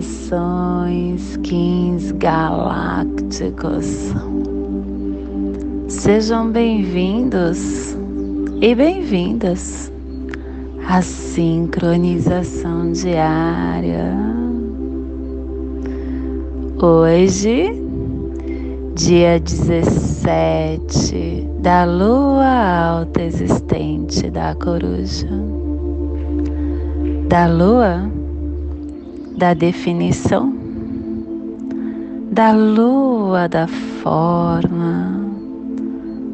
saudações, kings galácticos, sejam bem-vindos e bem-vindas à sincronização diária. Hoje, dia 17 da lua alta existente da coruja, da lua da definição, da lua da forma,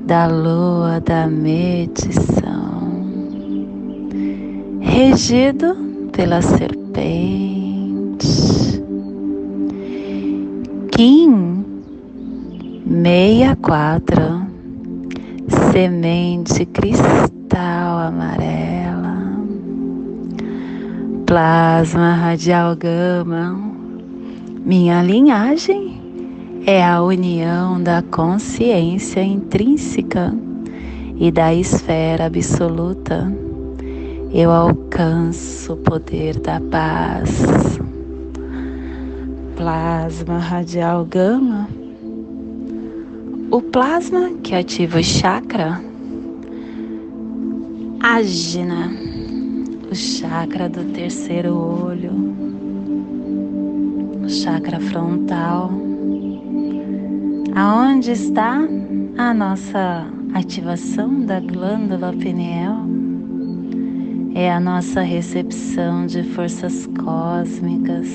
da lua da medição, regido pela serpente. Kim 64 Semente cristal amarela Plasma radial gama. Minha linhagem é a união da consciência intrínseca e da esfera absoluta. Eu alcanço o poder da paz. Plasma radial gama, o plasma que ativa o chakra ágina, o chakra do terceiro olho, o chakra frontal, aonde está a nossa ativação da glândula pineal. É a nossa recepção de forças cósmicas.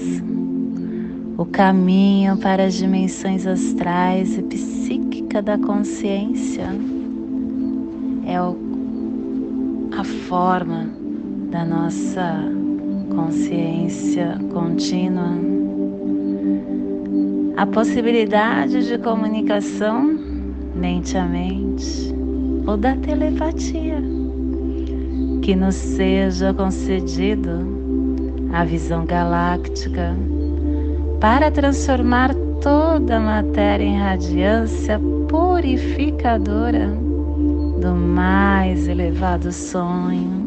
O caminho para as dimensões astrais e psíquica da consciência. É o, a forma da nossa consciência contínua, a possibilidade de comunicação mente a mente ou da telepatia, que nos seja concedido a visão galáctica para transformar toda a matéria em radiância purificadora do mais elevado sonho.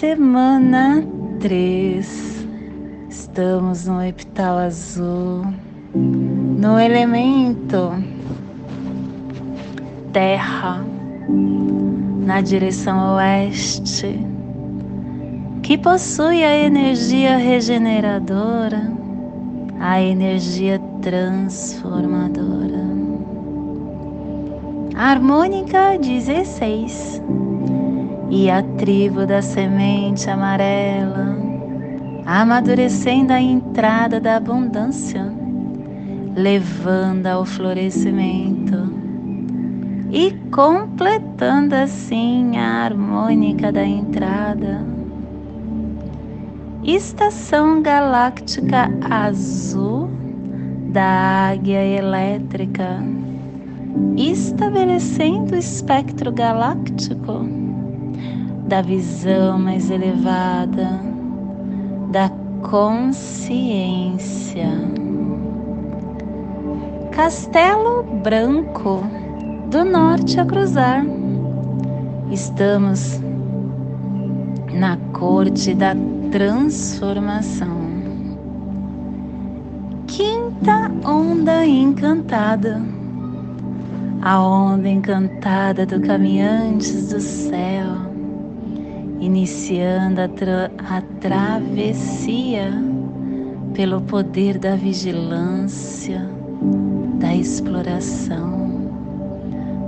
Semana 3. Estamos no epital azul, no elemento terra na direção oeste, que possui a energia regeneradora, a energia transformadora. Harmônica 16 e a tribo da semente amarela, amadurecendo a entrada da abundância, levando ao florescimento e completando assim a harmônica da entrada. Estação Galáctica Azul da Águia Elétrica, estabelecendo o espectro galáctico da visão mais elevada, da consciência. Castelo Branco do norte a cruzar. Estamos na corte da transformação. Quinta onda encantada, a onda encantada do caminhantes do céu, iniciando a, tra a travessia pelo poder da vigilância, da exploração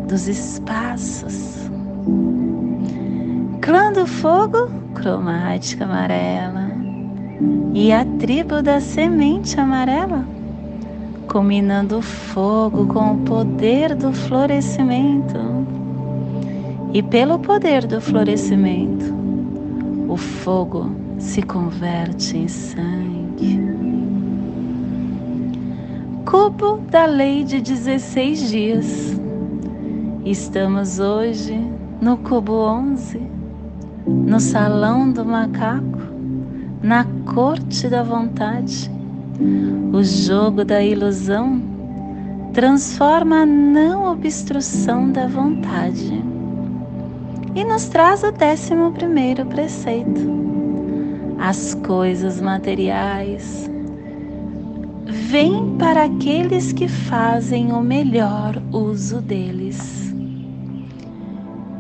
dos espaços. clã do fogo, cromática amarela, e a tribo da semente amarela, combinando o fogo com o poder do florescimento. E pelo poder do florescimento, o fogo se converte em sangue. Cubo da lei de 16 dias. Estamos hoje no cubo 11, no salão do macaco, na corte da vontade. O jogo da ilusão transforma a não obstrução da vontade e nos traz o décimo primeiro preceito. As coisas materiais vêm para aqueles que fazem o melhor uso deles.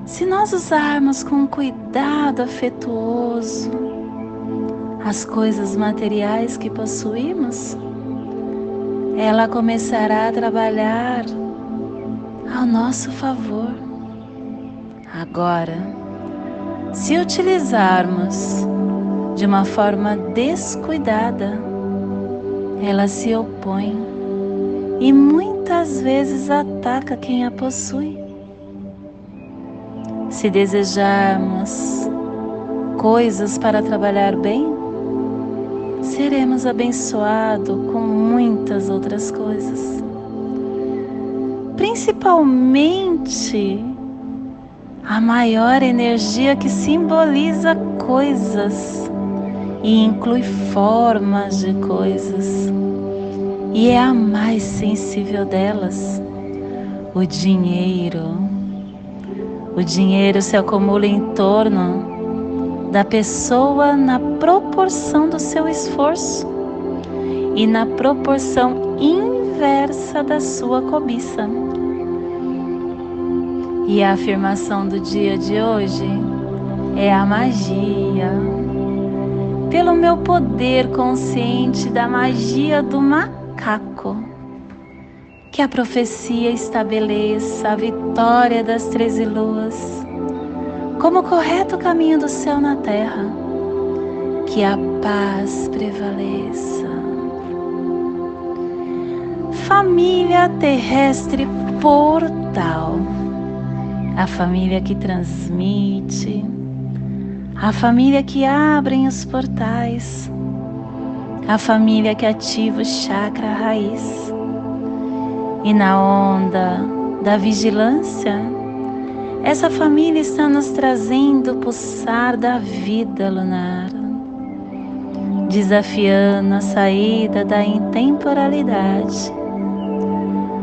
Se nós usarmos com cuidado afetuoso as coisas materiais que possuímos, ela começará a trabalhar ao nosso favor. Agora, se utilizarmos de uma forma descuidada, ela se opõe e muitas vezes ataca quem a possui. Se desejarmos coisas para trabalhar bem, seremos abençoados com muitas outras coisas. Principalmente a maior energia que simboliza coisas e inclui formas de coisas, e é a mais sensível delas, o dinheiro. O dinheiro se acumula em torno da pessoa na proporção do seu esforço e na proporção inversa da sua cobiça. E a afirmação do dia de hoje é a magia. Pelo meu poder consciente da magia do macaco, que a profecia estabeleça a vitória das treze luas como o correto caminho do céu na terra, que a paz prevaleça. Família terrestre portal a família que transmite, a família que abre os portais, a família que ativa o chakra raiz. E na onda da vigilância, essa família está nos trazendo o pulsar da vida lunar, desafiando a saída da intemporalidade,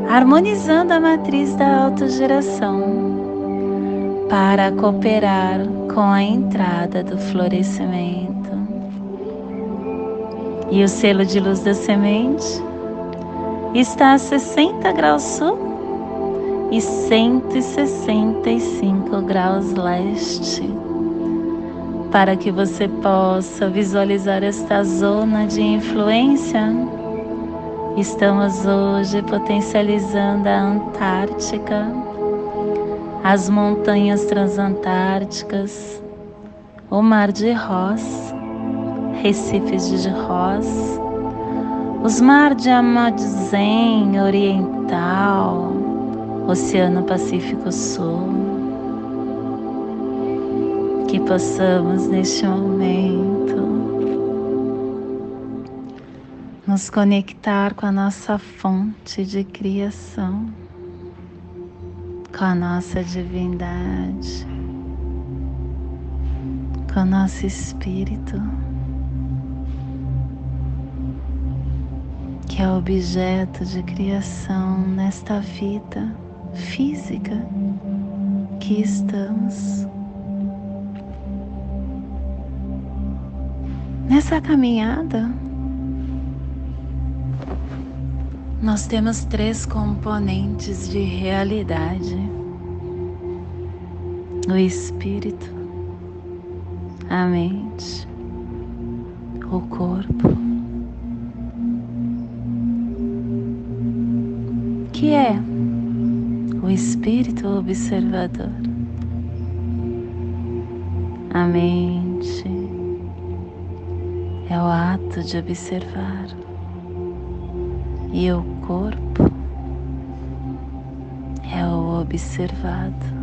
harmonizando a matriz da autogeração para cooperar com a entrada do florescimento. E o selo de luz da semente está a 60 graus sul e 165 graus leste. Para que você possa visualizar esta zona de influência, estamos hoje potencializando a Antártica as montanhas transantárticas, o mar de Ross, recifes de Ross, os mar de Amazônia Oriental, Oceano Pacífico Sul. Que possamos neste momento nos conectar com a nossa fonte de criação com a nossa divindade, com o nosso espírito, que é objeto de criação nesta vida física que estamos. Nessa caminhada, nós temos três componentes de realidade: o espírito, a mente, o corpo, que é o espírito observador. A mente é o ato de observar e o corpo é o observado.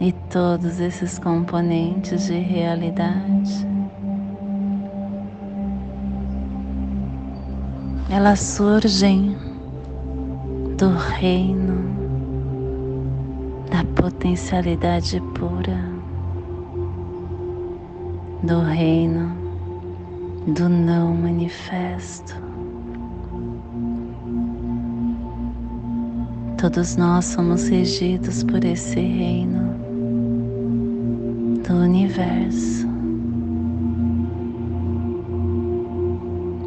E todos esses componentes de realidade elas surgem do reino da potencialidade pura, do reino do não manifesto. Todos nós somos regidos por esse reino do universo.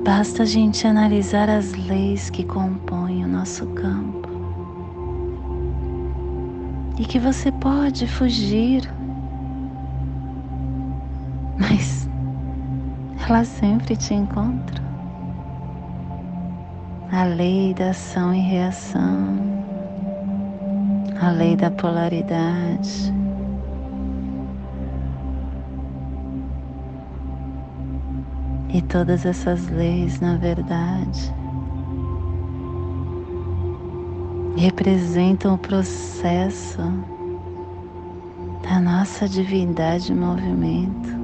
Basta a gente analisar as leis que compõem o nosso campo e que você pode fugir, mas ela sempre te encontra. A lei da ação e reação, a lei da polaridade. E todas essas leis, na verdade, representam o processo da nossa divindade em movimento,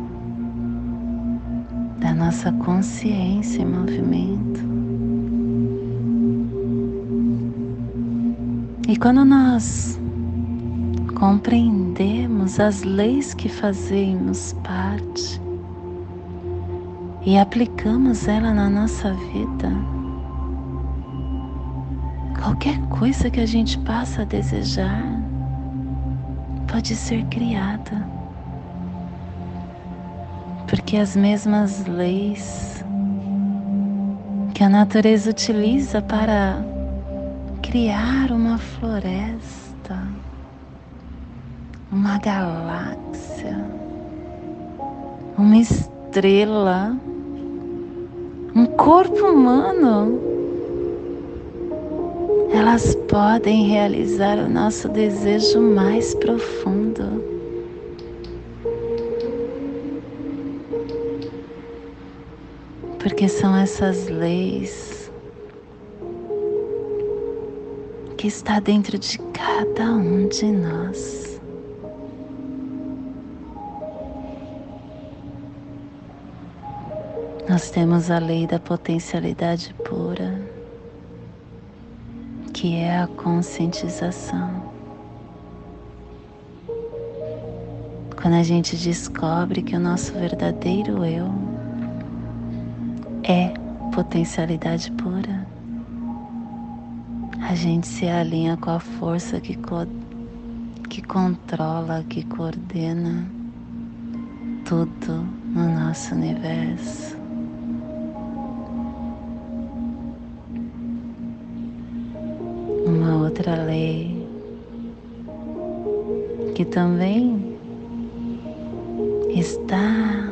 da nossa consciência em movimento. E quando nós compreendemos as leis que fazemos parte, e aplicamos ela na nossa vida, qualquer coisa que a gente passa a desejar pode ser criada. Porque as mesmas leis que a natureza utiliza para criar uma floresta, uma galáxia, uma estrela, um corpo humano, elas podem realizar o nosso desejo mais profundo. Porque são essas leis que está dentro de cada um de nós. Nós temos a lei da potencialidade pura, que é a conscientização. Quando a gente descobre que o nosso verdadeiro eu é potencialidade pura, a gente se alinha com a força que, co que controla, que coordena tudo no nosso universo. uma outra lei que também está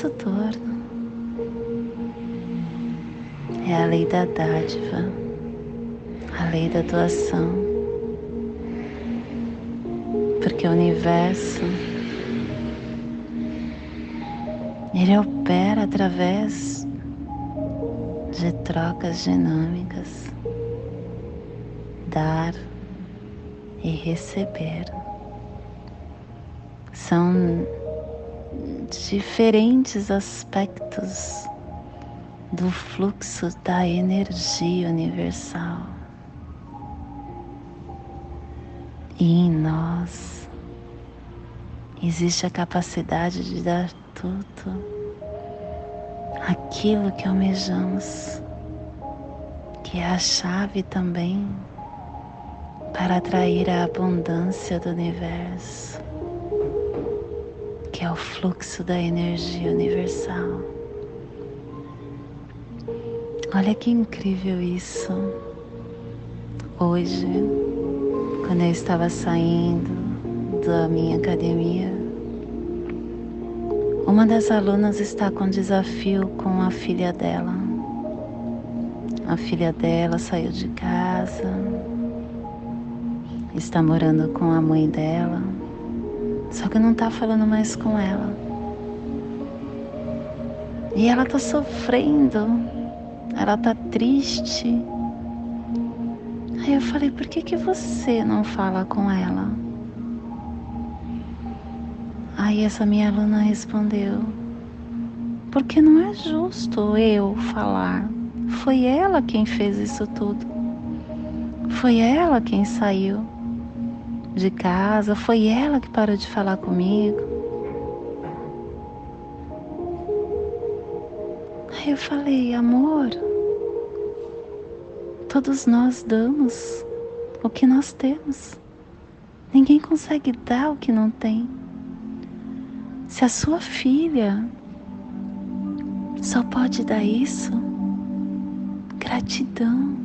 torno. É a lei da dádiva, a lei da doação. Porque o universo ele opera através de trocas dinâmicas, dar e receber. São diferentes aspectos do fluxo da energia universal. E em nós existe a capacidade de dar tudo aquilo que almejamos, que é a chave também para atrair a abundância do universo, é o fluxo da energia universal. Olha que incrível isso. Hoje, quando eu estava saindo da minha academia, uma das alunas está com desafio com a filha dela. A filha dela saiu de casa, está morando com a mãe dela, só que não está falando mais com ela. E ela está sofrendo, ela está triste. Aí eu falei, por que, que você não fala com ela? Aí essa minha aluna respondeu, porque não é justo eu falar. Foi ela quem fez isso tudo. Foi ela quem saiu de casa, foi ela que parou de falar comigo. Aí eu falei, amor, todos nós damos o que nós temos. Ninguém consegue dar o que não tem. Se a sua filha só pode dar isso, gratidão.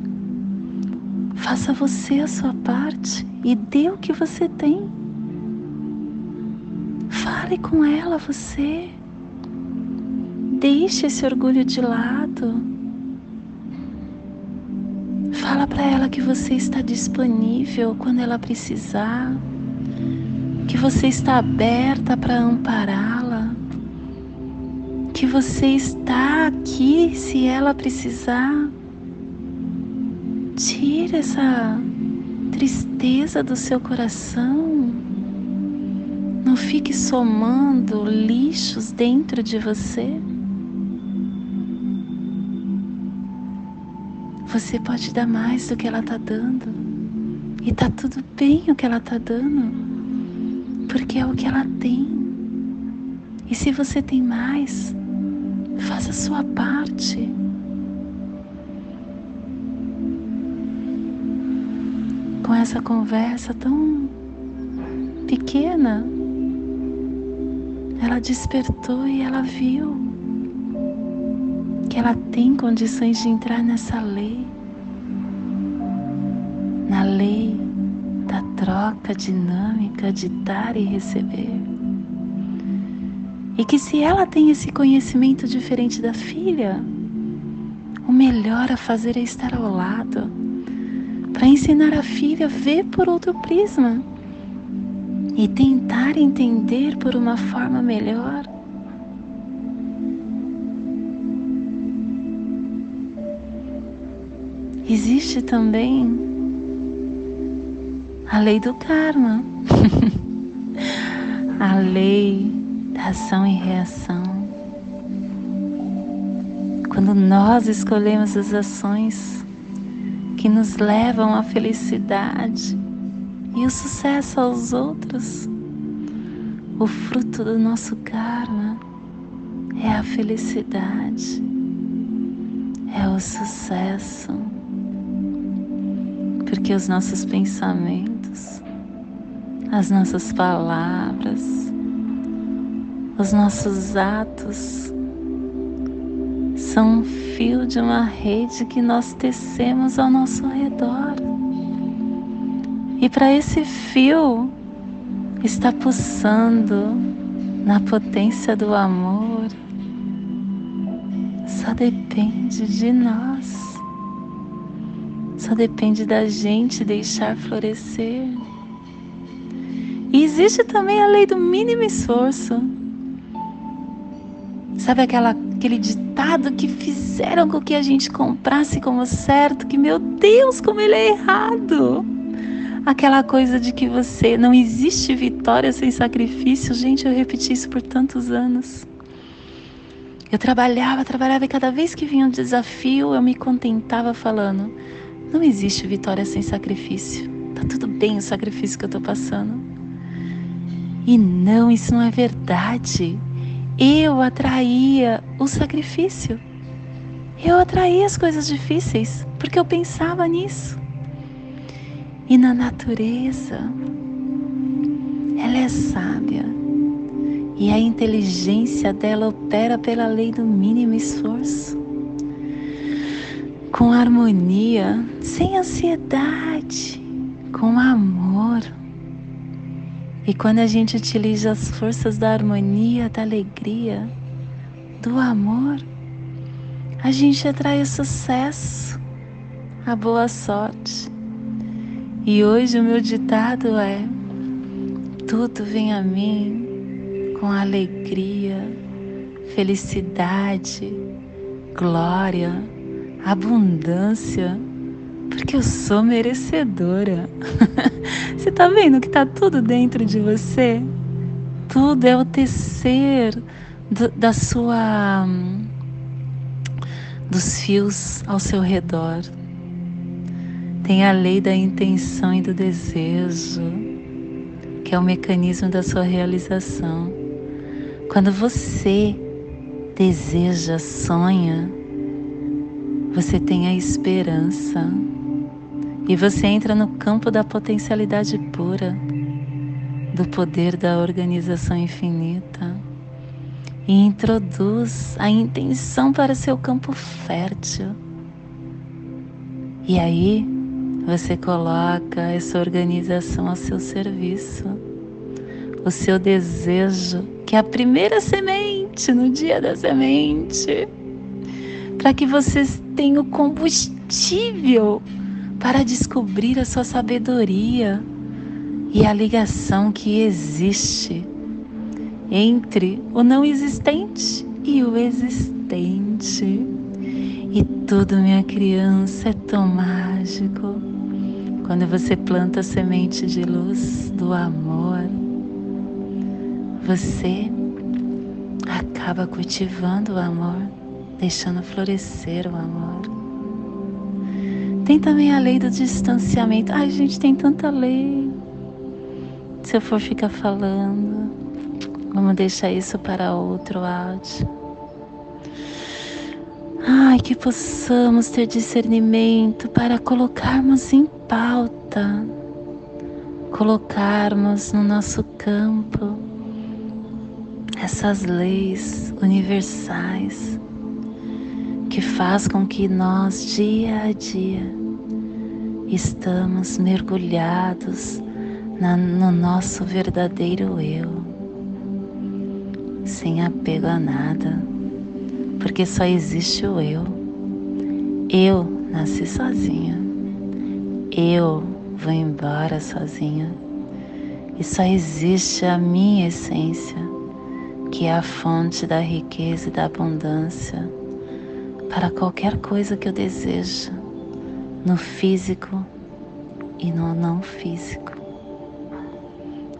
Faça você a sua parte e dê o que você tem. Fale com ela você. Deixe esse orgulho de lado. Fala para ela que você está disponível quando ela precisar, que você está aberta para ampará-la, que você está aqui se ela precisar. Tira essa tristeza do seu coração. Não fique somando lixos dentro de você. Você pode dar mais do que ela está dando. E tá tudo bem o que ela está dando. Porque é o que ela tem. E se você tem mais, faça a sua parte. Essa conversa tão pequena, ela despertou e ela viu que ela tem condições de entrar nessa lei, na lei da troca dinâmica de dar e receber. E que se ela tem esse conhecimento diferente da filha, o melhor a fazer é estar ao lado para ensinar a filha a ver por outro prisma e tentar entender por uma forma melhor. Existe também a lei do karma, a lei da ação e reação. Quando nós escolhemos as ações que nos levam à felicidade e o sucesso aos outros. O fruto do nosso karma é a felicidade, é o sucesso, porque os nossos pensamentos, as nossas palavras, os nossos atos são um fio de uma rede que nós tecemos ao nosso redor. E para esse fio está pulsando na potência do amor, só depende de nós. Só depende da gente deixar florescer. E existe também a lei do mínimo esforço. Sabe aquela aquele ditado que fizeram com que a gente comprasse como certo, que meu Deus, como ele é errado. Aquela coisa de que você não existe vitória sem sacrifício. Gente, eu repeti isso por tantos anos. Eu trabalhava, trabalhava e cada vez que vinha um desafio, eu me contentava falando: não existe vitória sem sacrifício. Tá tudo bem o sacrifício que eu tô passando. E não, isso não é verdade eu atraía o sacrifício. Eu atraía as coisas difíceis porque eu pensava nisso. E na natureza, ela é sábia e a inteligência dela opera pela lei do mínimo esforço. Com harmonia, sem ansiedade, com amor e quando a gente utiliza as forças da harmonia, da alegria, do amor, a gente atrai o sucesso, a boa sorte. E hoje o meu ditado é: tudo vem a mim com alegria, felicidade, glória, abundância, porque eu sou merecedora. você tá vendo que tá tudo dentro de você? Tudo é o tecer do, da sua dos fios ao seu redor. Tem a lei da intenção e do desejo, que é o mecanismo da sua realização. Quando você deseja, sonha, você tem a esperança e você entra no campo da potencialidade pura, do poder da organização infinita e introduz a intenção para seu campo fértil. E aí você coloca essa organização a seu serviço, o seu desejo, que é a primeira semente no dia da semente, para que vocês tenham combustível para descobrir a sua sabedoria e a ligação que existe entre o não existente e o existente. E tudo, minha criança, é tão mágico. Quando você planta a semente de luz do amor, você acaba cultivando o amor, deixando florescer o amor. Tem também a lei do distanciamento. Ai, gente, tem tanta lei. Se eu for ficar falando, vamos deixar isso para outro áudio. Ai, que possamos ter discernimento para colocarmos em pauta, colocarmos no nosso campo essas leis universais que faz com que nós dia a dia estamos mergulhados na, no nosso verdadeiro eu, sem apego a nada, porque só existe o eu. Eu nasci sozinha, eu vou embora sozinha, e só existe a minha essência, que é a fonte da riqueza e da abundância para qualquer coisa que eu desejo no físico e no não físico.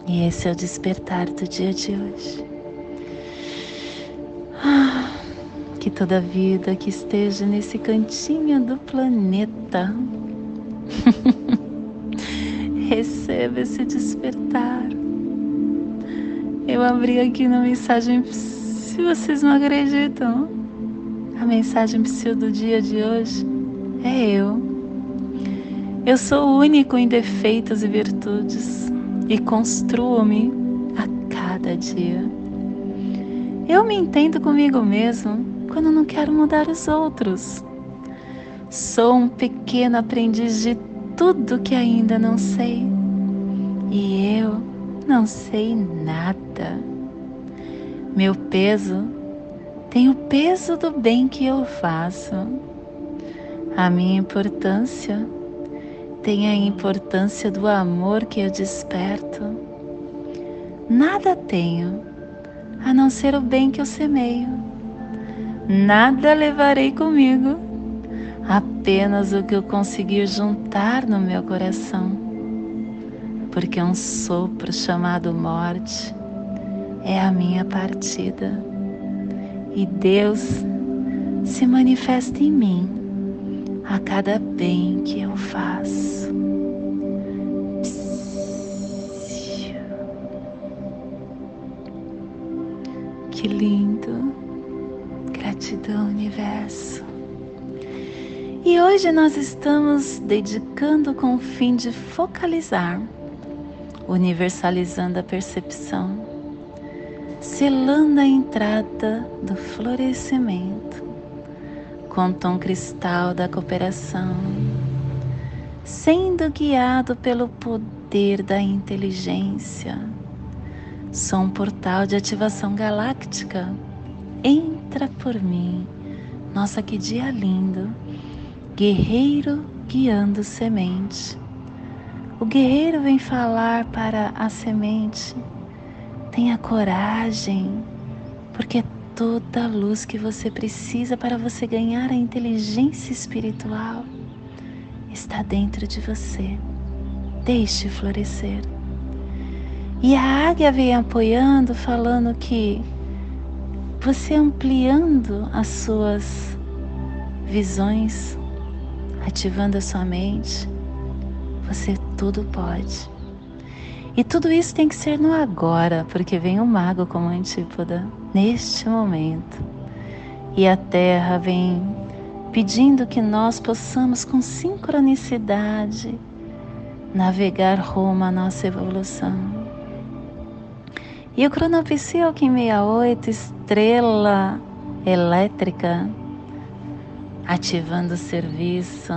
E esse é o despertar do dia de hoje. Ah, que toda vida que esteja nesse cantinho do planeta receba esse despertar. Eu abri aqui na mensagem, se vocês não acreditam, a mensagem psiu do dia de hoje é eu. Eu sou único em defeitos e virtudes e construo-me a cada dia. Eu me entendo comigo mesmo quando não quero mudar os outros. Sou um pequeno aprendiz de tudo que ainda não sei. E eu não sei nada. Meu peso tem o peso do bem que eu faço. A minha importância tem a importância do amor que eu desperto. Nada tenho a não ser o bem que eu semeio. Nada levarei comigo, apenas o que eu conseguir juntar no meu coração. Porque um sopro chamado morte é a minha partida. E Deus se manifesta em mim a cada bem que eu faço. Que lindo! Gratidão, universo. E hoje nós estamos dedicando com o fim de focalizar, universalizando a percepção, selando a entrada do florescimento com tom cristal da cooperação, sendo guiado pelo poder da inteligência. Sou um portal de ativação galáctica. Entra por mim. Nossa, que dia lindo! Guerreiro guiando semente. O guerreiro vem falar para a semente: tenha coragem, porque toda a luz que você precisa para você ganhar a inteligência espiritual está dentro de você. Deixe florescer. E a águia vem apoiando, falando que você ampliando as suas visões, ativando a sua mente, você tudo pode. E tudo isso tem que ser no agora, porque vem o mago como antípoda, neste momento. E a terra vem pedindo que nós possamos, com sincronicidade, navegar rumo à nossa evolução. E o Cronopsi Alquim 68, estrela elétrica, ativando o serviço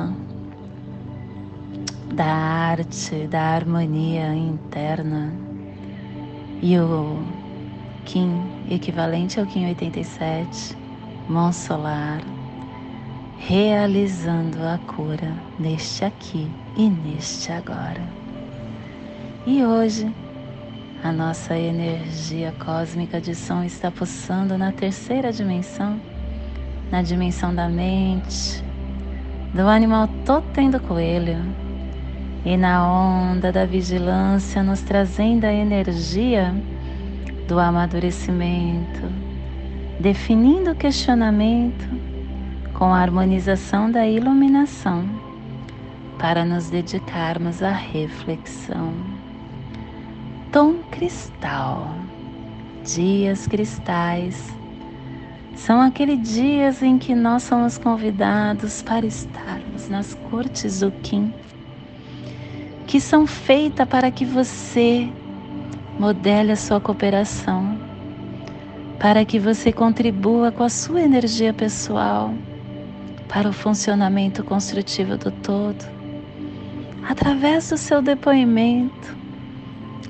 da arte, da harmonia interna. E o Kim, equivalente ao Kim 87, mão solar, realizando a cura neste aqui e neste agora. E hoje, a nossa energia cósmica de som está pulsando na terceira dimensão, na dimensão da mente, do animal totem do coelho, e na onda da vigilância, nos trazendo a energia do amadurecimento, definindo o questionamento com a harmonização da iluminação, para nos dedicarmos à reflexão tom cristal. Dias cristais são aqueles dias em que nós somos convidados para estarmos nas cortes do Kim, que são feitas para que você modele a sua cooperação, para que você contribua com a sua energia pessoal para o funcionamento construtivo do todo, através do seu depoimento,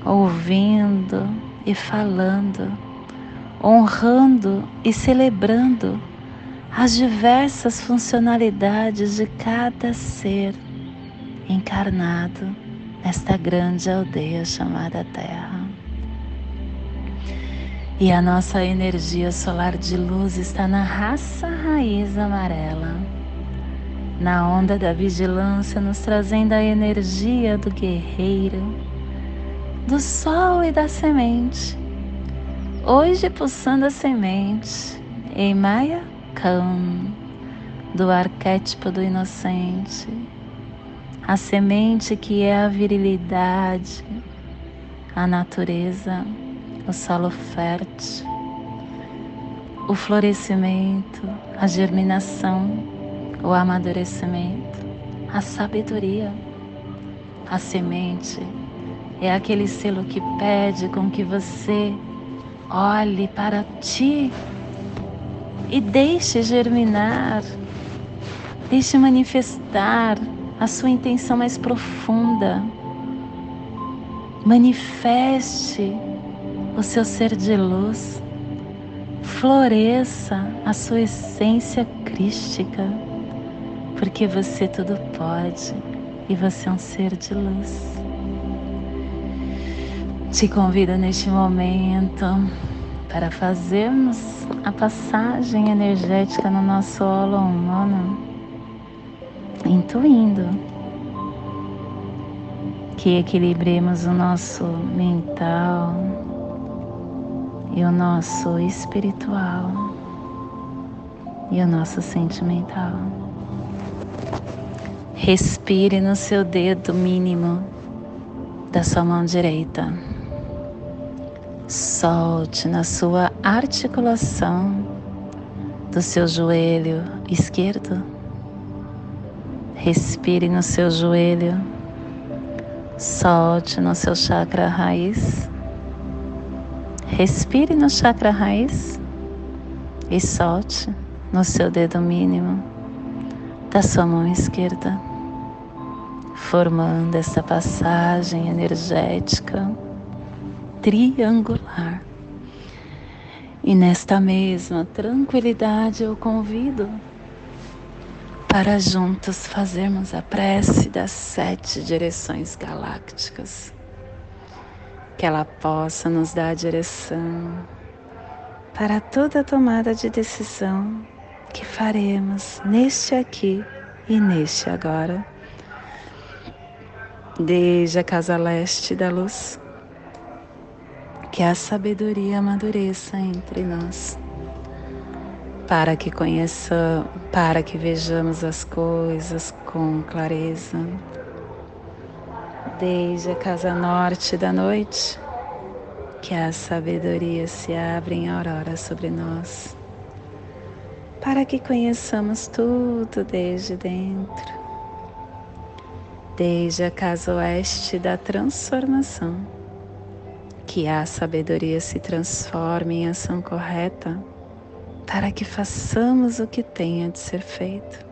ouvindo e falando, honrando e celebrando as diversas funcionalidades de cada ser encarnado nesta grande aldeia chamada Terra. E a nossa energia solar de luz está na raça raiz amarela, na onda da vigilância, nos trazendo a energia do guerreiro do sol e da semente. Hoje pulsando a semente em Maya Khan, do arquétipo do inocente, a semente que é a virilidade, a natureza, o solo fértil, o florescimento, a germinação, o amadurecimento, a sabedoria, a semente é aquele selo que pede com que você olhe para ti e deixe germinar, deixe manifestar a sua intenção mais profunda. Manifeste o seu ser de luz, floresça a sua essência crística, porque você tudo pode e você é um ser de luz. Te convido neste momento para fazermos a passagem energética no nosso holo humano, intuindo que equilibremos o nosso mental e o nosso espiritual e o nosso sentimental. Respire no seu dedo mínimo da sua mão direita. Solte na sua articulação do seu joelho esquerdo. Respire no seu joelho. Solte no seu chakra raiz. Respire no chakra raiz e solte no seu dedo mínimo da sua mão esquerda, formando essa passagem energética triangular. E nesta mesma tranquilidade eu convido para juntos fazermos a prece das sete direções galácticas. Que ela possa nos dar a direção para toda tomada de decisão que faremos neste aqui e neste agora. Desde a casa leste da luz, que a sabedoria amadureça entre nós para que conheça, para que vejamos as coisas com clareza. Desde a casa norte da noite, que a sabedoria se abre em aurora sobre nós, para que conheçamos tudo desde dentro. Desde a casa oeste da transformação, que a sabedoria se transforme em ação correta para que façamos o que tenha de ser feito.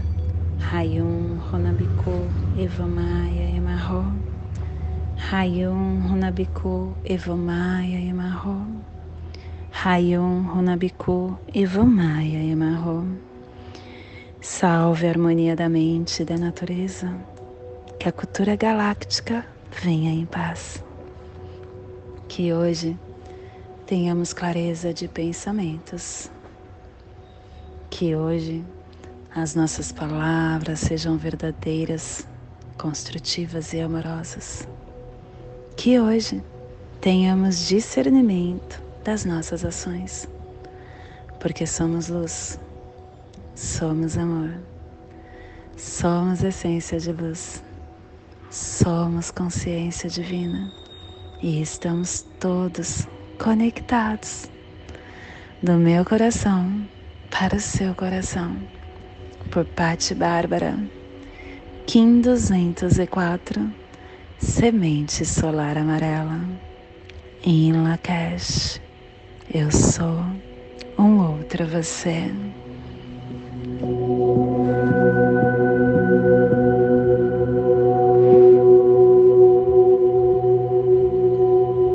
Rayum Runabiku Evamaya Emarro. Rayum Runabiku Evamaya Emarro. Rayum Runabiku Evamaya Emarro. Salve a harmonia da mente e da natureza. Que a cultura galáctica venha em paz. Que hoje tenhamos clareza de pensamentos. Que hoje as nossas palavras sejam verdadeiras, construtivas e amorosas. Que hoje tenhamos discernimento das nossas ações, porque somos luz, somos amor, somos essência de luz, somos consciência divina e estamos todos conectados do meu coração para o seu coração. Por Patti Bárbara, Kim 204, Semente Solar Amarela, em Lakesh, eu sou um outro você.